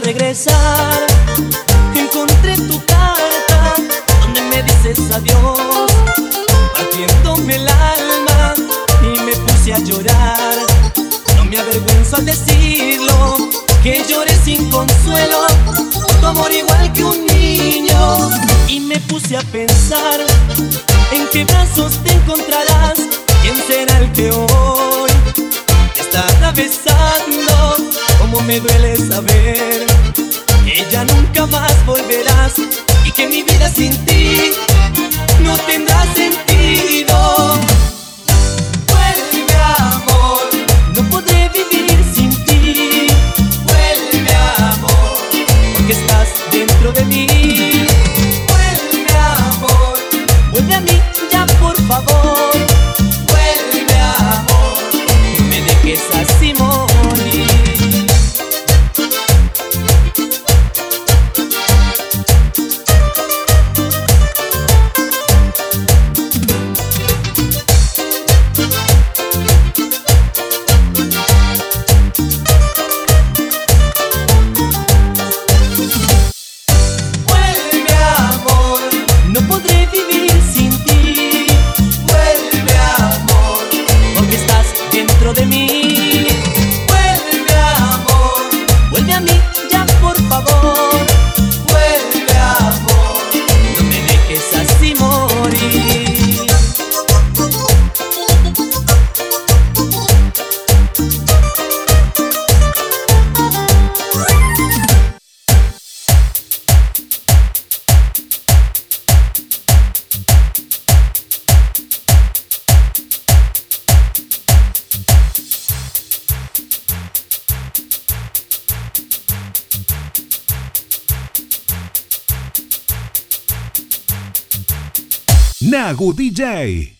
pensar, encontré tu carta donde me dices adiós, partiéndome el alma y me puse a llorar. No me avergüenzo al decirlo, que lloré sin consuelo, tu amor igual que un niño. Y me puse a pensar, en qué brazos te encontrarás, quién será el que hoy te está atravesando. Como me duele saber ya nunca más volverás y que mi vida sin ti no tendrá sentido. Vuelve amor, no podré vivir sin ti. Vuelve amor, porque estás dentro de mí. Vuelve amor, vuelve a mí ya por favor. De mí. Nagu DJ.